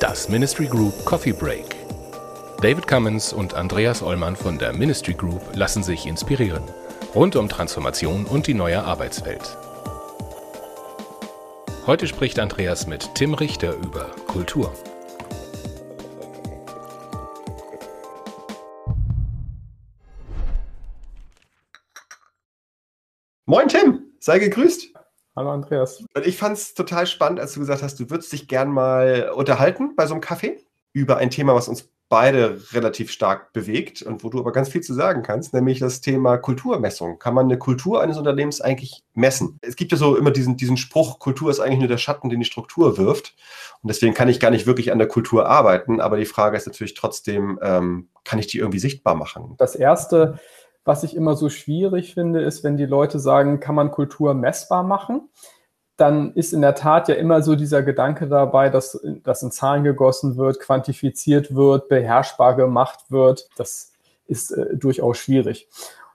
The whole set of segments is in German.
Das Ministry Group Coffee Break. David Cummins und Andreas Ollmann von der Ministry Group lassen sich inspirieren. Rund um Transformation und die neue Arbeitswelt. Heute spricht Andreas mit Tim Richter über Kultur. Moin Tim, sei gegrüßt. Hallo Andreas. Ich fand es total spannend, als du gesagt hast, du würdest dich gern mal unterhalten bei so einem Kaffee über ein Thema, was uns beide relativ stark bewegt und wo du aber ganz viel zu sagen kannst, nämlich das Thema Kulturmessung. Kann man eine Kultur eines Unternehmens eigentlich messen? Es gibt ja so immer diesen, diesen Spruch, Kultur ist eigentlich nur der Schatten, den die Struktur wirft. Und deswegen kann ich gar nicht wirklich an der Kultur arbeiten. Aber die Frage ist natürlich trotzdem, ähm, kann ich die irgendwie sichtbar machen? Das Erste, was ich immer so schwierig finde, ist, wenn die Leute sagen, kann man Kultur messbar machen? Dann ist in der Tat ja immer so dieser Gedanke dabei, dass das in Zahlen gegossen wird, quantifiziert wird, beherrschbar gemacht wird. Das ist äh, durchaus schwierig.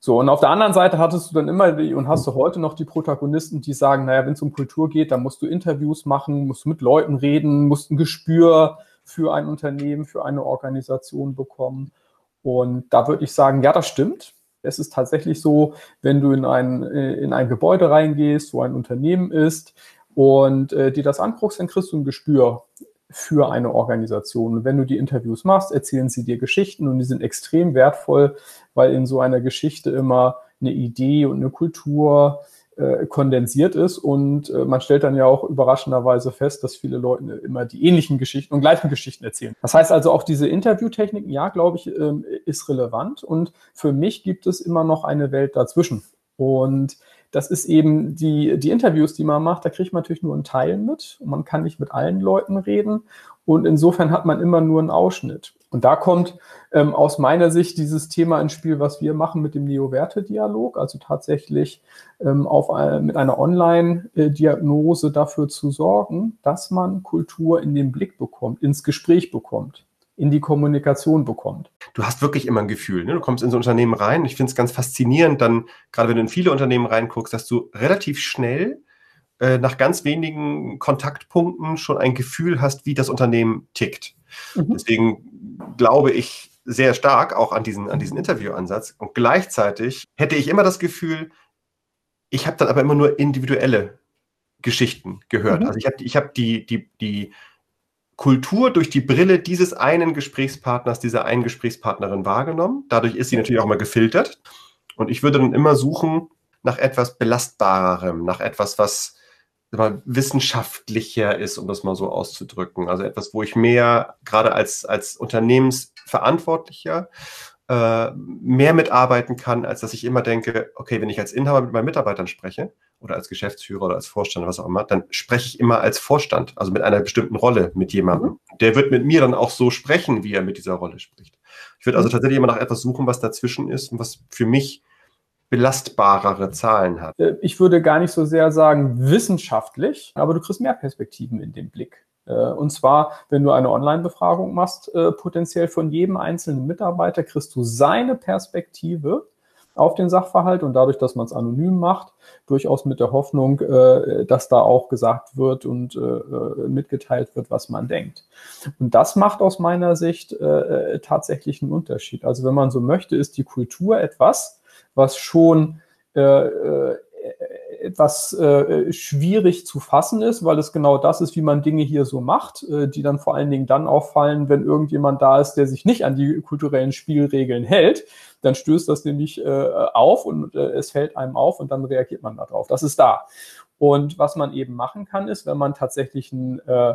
So, und auf der anderen Seite hattest du dann immer die, und hast du heute noch die Protagonisten, die sagen, naja, wenn es um Kultur geht, dann musst du Interviews machen, musst du mit Leuten reden, musst ein Gespür für ein Unternehmen, für eine Organisation bekommen. Und da würde ich sagen, ja, das stimmt. Es ist tatsächlich so, wenn du in ein, äh, in ein Gebäude reingehst, wo ein Unternehmen ist und äh, dir das anguckst, dann kriegst du ein Gespür für eine Organisation. Und wenn du die Interviews machst, erzählen sie dir Geschichten und die sind extrem wertvoll, weil in so einer Geschichte immer eine Idee und eine Kultur äh, kondensiert ist und äh, man stellt dann ja auch überraschenderweise fest, dass viele Leute immer die ähnlichen Geschichten und gleichen Geschichten erzählen. Das heißt also auch diese Interviewtechniken, ja, glaube ich, ähm, ist relevant und für mich gibt es immer noch eine Welt dazwischen. Und das ist eben die, die Interviews, die man macht, da kriegt man natürlich nur einen Teil mit und man kann nicht mit allen Leuten reden. Und insofern hat man immer nur einen Ausschnitt. Und da kommt ähm, aus meiner Sicht dieses Thema ins Spiel, was wir machen mit dem Neo-Werte-Dialog, also tatsächlich ähm, auf, äh, mit einer Online-Diagnose dafür zu sorgen, dass man Kultur in den Blick bekommt, ins Gespräch bekommt in die Kommunikation bekommt. Du hast wirklich immer ein Gefühl. Ne? Du kommst in so Unternehmen rein. Ich finde es ganz faszinierend, dann, gerade wenn du in viele Unternehmen reinguckst, dass du relativ schnell äh, nach ganz wenigen Kontaktpunkten schon ein Gefühl hast, wie das Unternehmen tickt. Mhm. Deswegen glaube ich sehr stark auch an diesen, an diesen Interviewansatz. Und gleichzeitig hätte ich immer das Gefühl, ich habe dann aber immer nur individuelle Geschichten gehört. Mhm. Also ich habe ich hab die, die, die Kultur durch die Brille dieses einen Gesprächspartners, dieser einen Gesprächspartnerin wahrgenommen. Dadurch ist sie natürlich auch mal gefiltert. Und ich würde dann immer suchen nach etwas Belastbarerem, nach etwas, was mal, wissenschaftlicher ist, um das mal so auszudrücken. Also etwas, wo ich mehr, gerade als, als Unternehmensverantwortlicher, äh, mehr mitarbeiten kann, als dass ich immer denke, okay, wenn ich als Inhaber mit meinen Mitarbeitern spreche oder als Geschäftsführer oder als Vorstand, was auch immer, dann spreche ich immer als Vorstand, also mit einer bestimmten Rolle mit jemandem. Mhm. Der wird mit mir dann auch so sprechen, wie er mit dieser Rolle spricht. Ich würde also mhm. tatsächlich immer nach etwas suchen, was dazwischen ist und was für mich belastbarere Zahlen hat. Äh, ich würde gar nicht so sehr sagen wissenschaftlich, aber du kriegst mehr Perspektiven in den Blick. Äh, und zwar, wenn du eine Online-Befragung machst, äh, potenziell von jedem einzelnen Mitarbeiter kriegst du seine Perspektive auf den Sachverhalt und dadurch, dass man es anonym macht, durchaus mit der Hoffnung, dass da auch gesagt wird und mitgeteilt wird, was man denkt. Und das macht aus meiner Sicht tatsächlich einen Unterschied. Also wenn man so möchte, ist die Kultur etwas, was schon äh, äh, etwas äh, schwierig zu fassen ist, weil es genau das ist, wie man Dinge hier so macht, äh, die dann vor allen Dingen dann auffallen, wenn irgendjemand da ist, der sich nicht an die kulturellen Spielregeln hält. Dann stößt das nämlich äh, auf und äh, es fällt einem auf und dann reagiert man darauf. Das ist da. Und was man eben machen kann, ist, wenn man tatsächlich ein äh,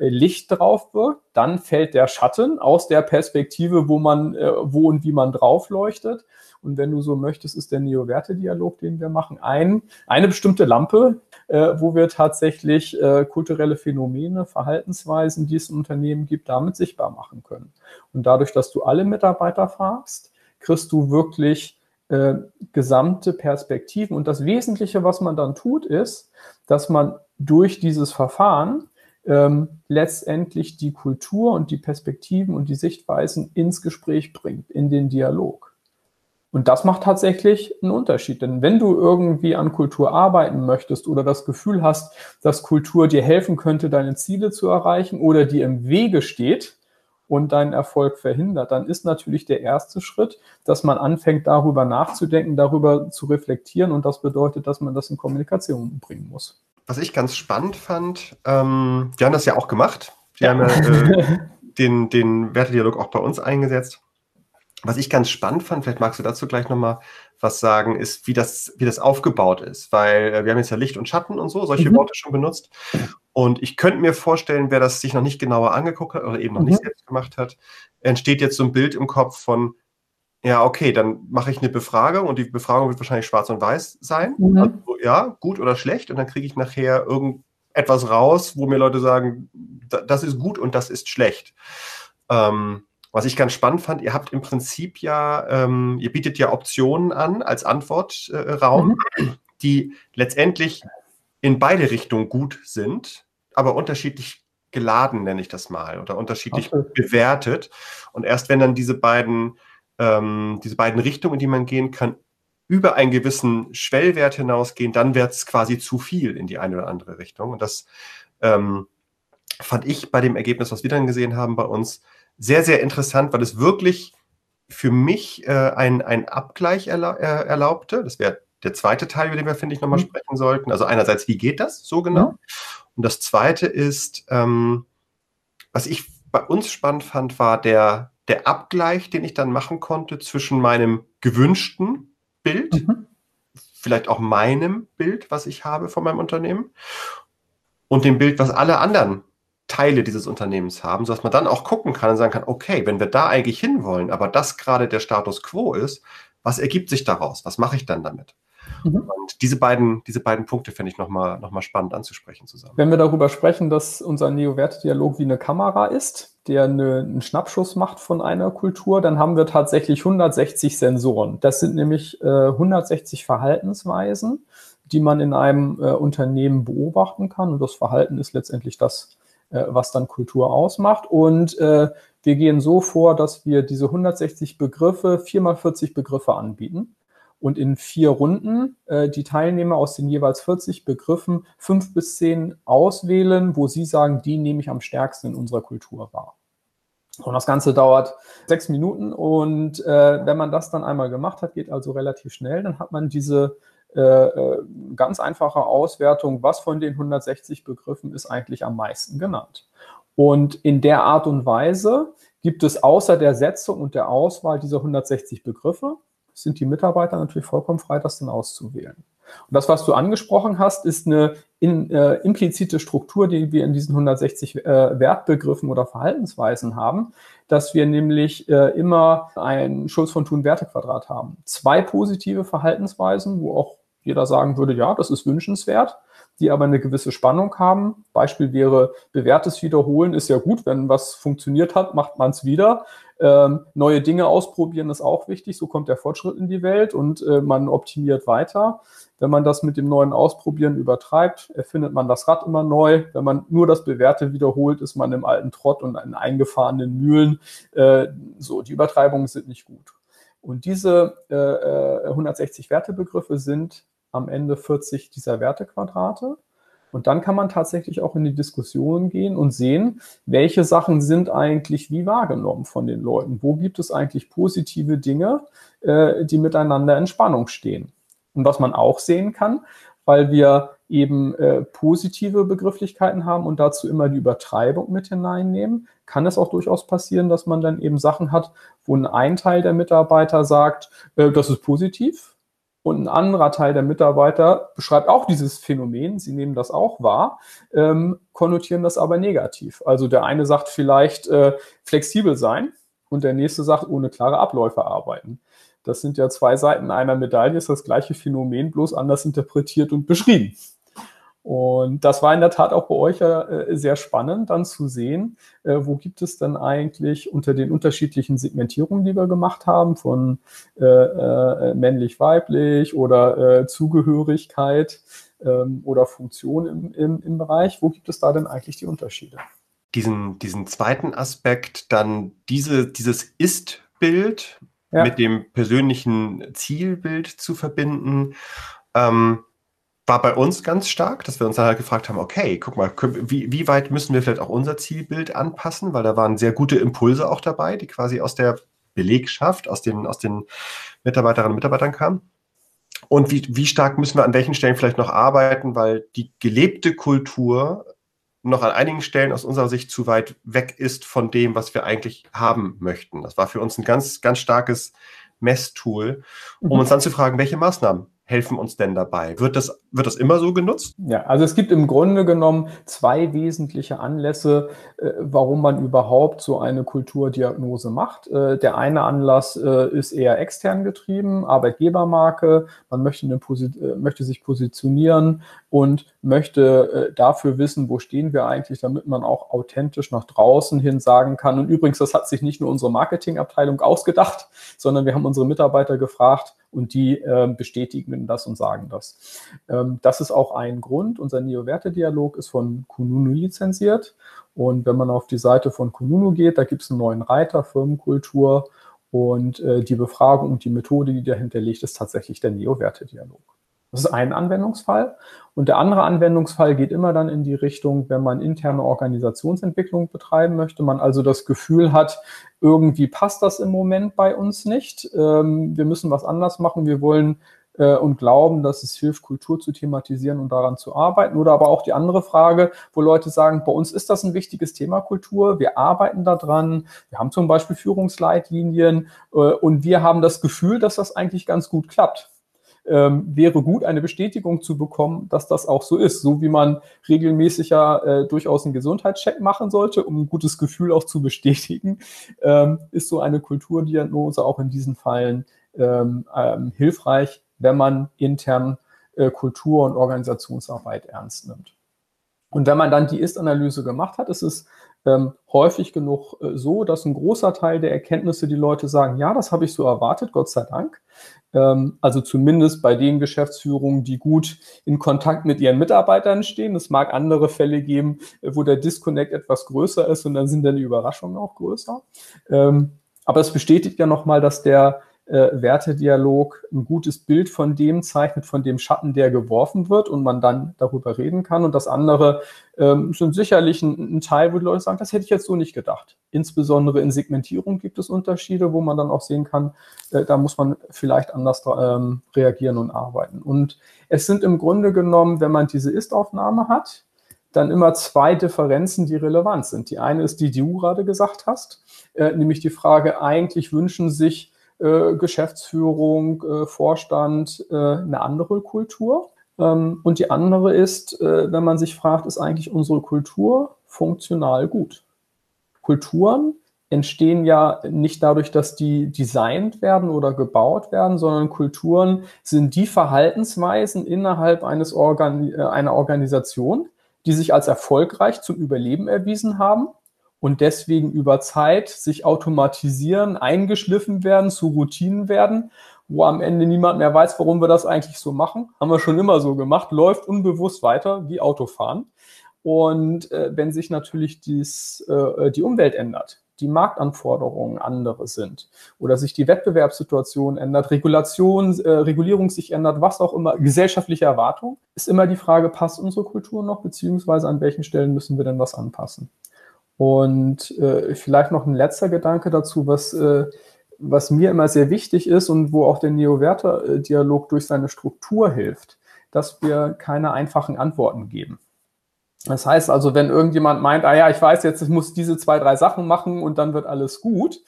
Licht drauf wirkt, dann fällt der Schatten aus der Perspektive, wo man, wo und wie man drauf leuchtet. Und wenn du so möchtest, ist der Neo-Werte-Dialog, den wir machen, ein, eine bestimmte Lampe, äh, wo wir tatsächlich äh, kulturelle Phänomene, Verhaltensweisen, die es im Unternehmen gibt, damit sichtbar machen können. Und dadurch, dass du alle Mitarbeiter fragst, kriegst du wirklich äh, gesamte Perspektiven. Und das Wesentliche, was man dann tut, ist, dass man durch dieses Verfahren ähm, letztendlich die Kultur und die Perspektiven und die Sichtweisen ins Gespräch bringt, in den Dialog. Und das macht tatsächlich einen Unterschied. Denn wenn du irgendwie an Kultur arbeiten möchtest oder das Gefühl hast, dass Kultur dir helfen könnte, deine Ziele zu erreichen oder dir im Wege steht und deinen Erfolg verhindert, dann ist natürlich der erste Schritt, dass man anfängt, darüber nachzudenken, darüber zu reflektieren. Und das bedeutet, dass man das in Kommunikation bringen muss. Was ich ganz spannend fand, ähm, wir haben das ja auch gemacht. Wir ja. haben ja, äh, den, den Wertedialog auch bei uns eingesetzt. Was ich ganz spannend fand, vielleicht magst du dazu gleich nochmal was sagen, ist, wie das, wie das aufgebaut ist. Weil äh, wir haben jetzt ja Licht und Schatten und so, solche mhm. Worte schon benutzt. Und ich könnte mir vorstellen, wer das sich noch nicht genauer angeguckt hat oder eben noch mhm. nicht selbst gemacht hat, entsteht jetzt so ein Bild im Kopf von, ja, okay, dann mache ich eine Befragung und die Befragung wird wahrscheinlich schwarz und weiß sein. Mhm. Also, ja, gut oder schlecht. Und dann kriege ich nachher irgendetwas raus, wo mir Leute sagen, das ist gut und das ist schlecht. Ähm, was ich ganz spannend fand, ihr habt im Prinzip ja, ähm, ihr bietet ja Optionen an als Antwortraum, äh, mhm. die letztendlich in beide Richtungen gut sind, aber unterschiedlich geladen, nenne ich das mal, oder unterschiedlich okay. bewertet. Und erst wenn dann diese beiden, ähm, diese beiden Richtungen, in die man gehen kann, über einen gewissen Schwellwert hinausgehen, dann wird es quasi zu viel in die eine oder andere Richtung. Und das ähm, fand ich bei dem Ergebnis, was wir dann gesehen haben bei uns, sehr, sehr interessant, weil es wirklich für mich äh, ein, ein Abgleich erla äh, erlaubte. Das wäre der zweite Teil, über den wir, finde ich, nochmal mhm. sprechen sollten. Also einerseits, wie geht das so genau? Mhm. Und das zweite ist, ähm, was ich bei uns spannend fand, war der, der Abgleich, den ich dann machen konnte zwischen meinem gewünschten Bild, mhm. vielleicht auch meinem Bild, was ich habe von meinem Unternehmen, und dem Bild, was alle anderen Teile dieses Unternehmens haben, sodass man dann auch gucken kann und sagen kann, okay, wenn wir da eigentlich hinwollen, aber das gerade der Status quo ist, was ergibt sich daraus? Was mache ich dann damit? Mhm. Und diese beiden, diese beiden Punkte finde ich nochmal noch mal spannend anzusprechen zusammen. Wenn wir darüber sprechen, dass unser Neo-Werte-Dialog wie eine Kamera ist, der eine, einen Schnappschuss macht von einer Kultur, dann haben wir tatsächlich 160 Sensoren. Das sind nämlich äh, 160 Verhaltensweisen, die man in einem äh, Unternehmen beobachten kann. Und das Verhalten ist letztendlich das, äh, was dann Kultur ausmacht. Und äh, wir gehen so vor, dass wir diese 160 Begriffe, 4 mal 40 Begriffe anbieten und in vier Runden äh, die Teilnehmer aus den jeweils 40 Begriffen fünf bis zehn auswählen, wo sie sagen, die nehme ich am stärksten in unserer Kultur wahr. Und das Ganze dauert sechs Minuten und äh, wenn man das dann einmal gemacht hat, geht also relativ schnell, dann hat man diese ganz einfache Auswertung, was von den 160 Begriffen ist eigentlich am meisten genannt. Und in der Art und Weise gibt es außer der Setzung und der Auswahl dieser 160 Begriffe, sind die Mitarbeiter natürlich vollkommen frei, das dann auszuwählen. Und das, was du angesprochen hast, ist eine in, äh, implizite Struktur, die wir in diesen 160 äh, Wertbegriffen oder Verhaltensweisen haben, dass wir nämlich äh, immer ein Schulz von Thun Wertequadrat haben. Zwei positive Verhaltensweisen, wo auch jeder sagen würde, ja, das ist wünschenswert, die aber eine gewisse Spannung haben. Beispiel wäre, bewährtes Wiederholen ist ja gut, wenn was funktioniert hat, macht man es wieder. Ähm, neue Dinge ausprobieren ist auch wichtig, so kommt der Fortschritt in die Welt und äh, man optimiert weiter. Wenn man das mit dem neuen Ausprobieren übertreibt, erfindet man das Rad immer neu. Wenn man nur das Bewährte wiederholt, ist man im alten Trott und in eingefahrenen Mühlen. Äh, so, die Übertreibungen sind nicht gut. Und diese äh, 160 äh, Wertebegriffe sind am Ende 40 dieser Wertequadrate. Und dann kann man tatsächlich auch in die Diskussion gehen und sehen, welche Sachen sind eigentlich wie wahrgenommen von den Leuten. Wo gibt es eigentlich positive Dinge, äh, die miteinander in Spannung stehen? Und was man auch sehen kann, weil wir eben äh, positive Begrifflichkeiten haben und dazu immer die Übertreibung mit hineinnehmen, kann es auch durchaus passieren, dass man dann eben Sachen hat, wo ein Teil der Mitarbeiter sagt, äh, das ist positiv, und ein anderer Teil der Mitarbeiter beschreibt auch dieses Phänomen, sie nehmen das auch wahr, ähm, konnotieren das aber negativ. Also der eine sagt vielleicht äh, flexibel sein und der nächste sagt ohne klare Abläufe arbeiten. Das sind ja zwei Seiten einer Medaille, ist das gleiche Phänomen, bloß anders interpretiert und beschrieben. Und das war in der Tat auch bei euch äh, sehr spannend, dann zu sehen, äh, wo gibt es dann eigentlich unter den unterschiedlichen Segmentierungen, die wir gemacht haben, von äh, äh männlich-weiblich oder äh, Zugehörigkeit ähm, oder Funktion im, im, im Bereich, wo gibt es da denn eigentlich die Unterschiede? Diesen, diesen zweiten Aspekt, dann diese, dieses Ist-Bild ja. mit dem persönlichen Zielbild zu verbinden. Ähm, war bei uns ganz stark, dass wir uns dann halt gefragt haben, okay, guck mal, wie, wie weit müssen wir vielleicht auch unser Zielbild anpassen, weil da waren sehr gute Impulse auch dabei, die quasi aus der Belegschaft, aus den, aus den Mitarbeiterinnen und Mitarbeitern kamen. Und wie, wie stark müssen wir an welchen Stellen vielleicht noch arbeiten, weil die gelebte Kultur noch an einigen Stellen aus unserer Sicht zu weit weg ist von dem, was wir eigentlich haben möchten. Das war für uns ein ganz, ganz starkes Messtool, um mhm. uns dann zu fragen, welche Maßnahmen helfen uns denn dabei? Wird das, wird das immer so genutzt? Ja, also es gibt im Grunde genommen zwei wesentliche Anlässe, äh, warum man überhaupt so eine Kulturdiagnose macht. Äh, der eine Anlass äh, ist eher extern getrieben, Arbeitgebermarke. Man möchte, eine, äh, möchte sich positionieren und möchte äh, dafür wissen, wo stehen wir eigentlich, damit man auch authentisch nach draußen hin sagen kann. Und übrigens, das hat sich nicht nur unsere Marketingabteilung ausgedacht, sondern wir haben unsere Mitarbeiter gefragt, und die äh, bestätigen das und sagen das. Ähm, das ist auch ein Grund. Unser Neo-Werte-Dialog ist von Kununu lizenziert und wenn man auf die Seite von Kununu geht, da gibt es einen neuen Reiter, Firmenkultur und äh, die Befragung und die Methode, die dahinter liegt, ist tatsächlich der Neo-Werte-Dialog. Das ist ein Anwendungsfall. Und der andere Anwendungsfall geht immer dann in die Richtung, wenn man interne Organisationsentwicklung betreiben möchte, man also das Gefühl hat, irgendwie passt das im Moment bei uns nicht. Ähm, wir müssen was anders machen. Wir wollen äh, und glauben, dass es hilft, Kultur zu thematisieren und daran zu arbeiten. Oder aber auch die andere Frage, wo Leute sagen, bei uns ist das ein wichtiges Thema Kultur. Wir arbeiten daran. Wir haben zum Beispiel Führungsleitlinien äh, und wir haben das Gefühl, dass das eigentlich ganz gut klappt ähm, wäre gut, eine Bestätigung zu bekommen, dass das auch so ist. So wie man regelmäßig ja äh, durchaus einen Gesundheitscheck machen sollte, um ein gutes Gefühl auch zu bestätigen, ähm, ist so eine Kulturdiagnose auch in diesen Fällen ähm, ähm, hilfreich, wenn man intern äh, Kultur- und Organisationsarbeit ernst nimmt. Und wenn man dann die Ist-Analyse gemacht hat, ist es ähm, häufig genug äh, so, dass ein großer Teil der Erkenntnisse die Leute sagen, ja, das habe ich so erwartet, Gott sei Dank. Ähm, also zumindest bei den Geschäftsführungen, die gut in Kontakt mit ihren Mitarbeitern stehen. Es mag andere Fälle geben, äh, wo der Disconnect etwas größer ist und dann sind dann die Überraschungen auch größer. Ähm, aber es bestätigt ja nochmal, dass der äh, Wertedialog ein gutes Bild von dem zeichnet, von dem Schatten, der geworfen wird und man dann darüber reden kann. Und das andere ähm, sind sicherlich ein, ein, Teil, wo die Leute sagen, das hätte ich jetzt so nicht gedacht. Insbesondere in Segmentierung gibt es Unterschiede, wo man dann auch sehen kann, äh, da muss man vielleicht anders ähm, reagieren und arbeiten. Und es sind im Grunde genommen, wenn man diese Ist-Aufnahme hat, dann immer zwei Differenzen, die relevant sind. Die eine ist die, die du gerade gesagt hast, äh, nämlich die Frage, eigentlich wünschen sich äh, Geschäftsführung, äh, Vorstand äh, eine andere Kultur. Ähm, und die andere ist, äh, wenn man sich fragt, ist eigentlich unsere Kultur funktional gut? Kulturen entstehen ja nicht dadurch, dass die designt werden oder gebaut werden, sondern Kulturen sind die Verhaltensweisen innerhalb eines Organ äh, einer Organisation, die sich als erfolgreich zum Überleben erwiesen haben und deswegen über Zeit sich automatisieren, eingeschliffen werden, zu Routinen werden, wo am Ende niemand mehr weiß, warum wir das eigentlich so machen. Haben wir schon immer so gemacht, läuft unbewusst weiter wie Autofahren. Und äh, wenn sich natürlich dies, äh, die Umwelt ändert, die Marktanforderungen andere sind oder sich die Wettbewerbssituation ändert, Regulation, äh, Regulierung sich ändert, was auch immer, gesellschaftliche Erwartung, ist immer die Frage, passt unsere Kultur noch, beziehungsweise an welchen Stellen müssen wir denn was anpassen? Und äh, vielleicht noch ein letzter Gedanke dazu, was, äh, was mir immer sehr wichtig ist und wo auch der Neo-Werter-Dialog durch seine Struktur hilft, dass wir keine einfachen Antworten geben. Das heißt also, wenn irgendjemand meint, ah ja, ich weiß jetzt, ich muss diese zwei, drei Sachen machen und dann wird alles gut,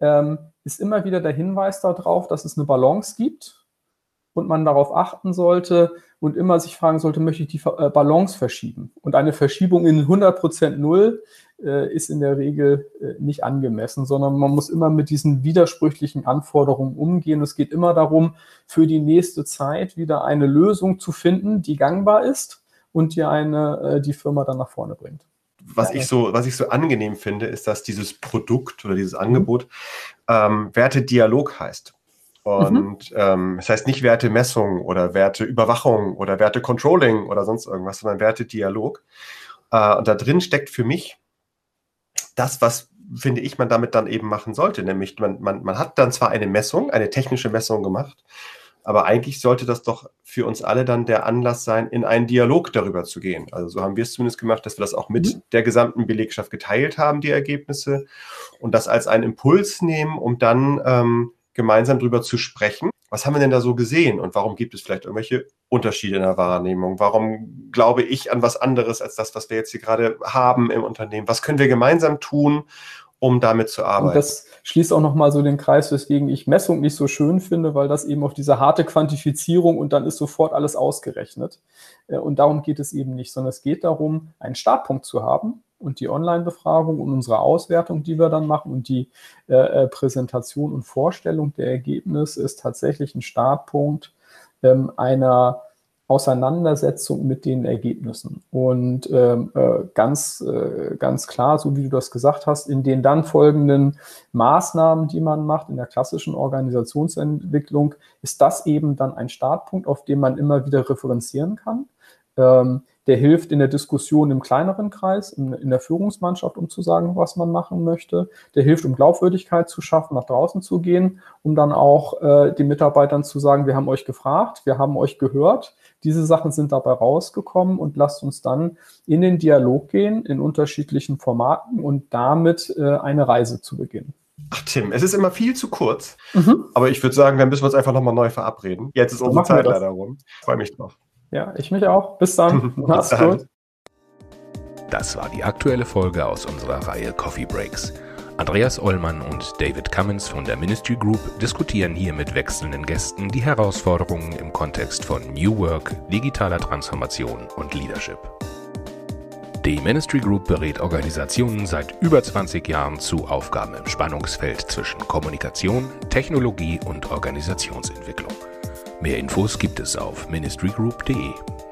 ähm, ist immer wieder der Hinweis darauf, dass es eine Balance gibt und man darauf achten sollte und immer sich fragen sollte, möchte ich die äh, Balance verschieben? Und eine Verschiebung in 100% Null äh, ist in der Regel äh, nicht angemessen, sondern man muss immer mit diesen widersprüchlichen Anforderungen umgehen. Es geht immer darum, für die nächste Zeit wieder eine Lösung zu finden, die gangbar ist und die eine, die Firma dann nach vorne bringt. Was ich so, was ich so angenehm finde, ist, dass dieses Produkt oder dieses Angebot ähm, Werte-Dialog heißt. Und mhm. ähm, das heißt nicht Wertemessung oder Werteüberwachung oder Wertecontrolling oder sonst irgendwas, sondern Wertedialog. Äh, und da drin steckt für mich das, was finde ich, man damit dann eben machen sollte. Nämlich, man, man, man hat dann zwar eine Messung, eine technische Messung gemacht, aber eigentlich sollte das doch für uns alle dann der Anlass sein, in einen Dialog darüber zu gehen. Also so haben wir es zumindest gemacht, dass wir das auch mit mhm. der gesamten Belegschaft geteilt haben, die Ergebnisse, und das als einen Impuls nehmen, um dann ähm, gemeinsam darüber zu sprechen. Was haben wir denn da so gesehen und warum gibt es vielleicht irgendwelche Unterschiede in der Wahrnehmung? Warum glaube ich an was anderes als das, was wir jetzt hier gerade haben im Unternehmen? Was können wir gemeinsam tun, um damit zu arbeiten? Und das schließt auch nochmal so den Kreis, weswegen ich Messung nicht so schön finde, weil das eben auf diese harte Quantifizierung und dann ist sofort alles ausgerechnet. Äh, und darum geht es eben nicht, sondern es geht darum, einen Startpunkt zu haben, und die Online-Befragung und unsere Auswertung, die wir dann machen und die äh, äh, Präsentation und Vorstellung der Ergebnisse ist tatsächlich ein Startpunkt ähm, einer Auseinandersetzung mit den Ergebnissen. Und ähm, äh, ganz, äh, ganz klar, so wie du das gesagt hast, in den dann folgenden Maßnahmen, die man macht, in der klassischen Organisationsentwicklung, ist das eben dann ein Startpunkt, auf den man immer wieder referenzieren kann. Ähm, der hilft in der Diskussion im kleineren Kreis, in, in, der Führungsmannschaft, um zu sagen, was man machen möchte. Der hilft, um Glaubwürdigkeit zu schaffen, nach draußen zu gehen, um dann auch äh, den Mitarbeitern zu sagen, wir haben euch gefragt, wir haben euch gehört, diese Sachen sind dabei rausgekommen und lasst uns dann in den Dialog gehen, in unterschiedlichen Formaten und damit äh, eine Reise zu beginnen. Ach Tim, es ist immer viel zu kurz, mhm. aber ich würde sagen, dann müssen wir uns einfach nochmal neu verabreden. Jetzt ist unsere Zeit leider rum. Freue mich drauf. Ja, ich mich auch. Bis dann. Mach's gut. Das war die aktuelle Folge aus unserer Reihe Coffee Breaks. Andreas Ollmann und David Cummins von der Ministry Group diskutieren hier mit wechselnden Gästen die Herausforderungen im Kontext von New Work, digitaler Transformation und Leadership. Die Ministry Group berät Organisationen seit über 20 Jahren zu Aufgaben im Spannungsfeld zwischen Kommunikation, Technologie und Organisationsentwicklung. Mehr Infos gibt es auf ministrygroup.de.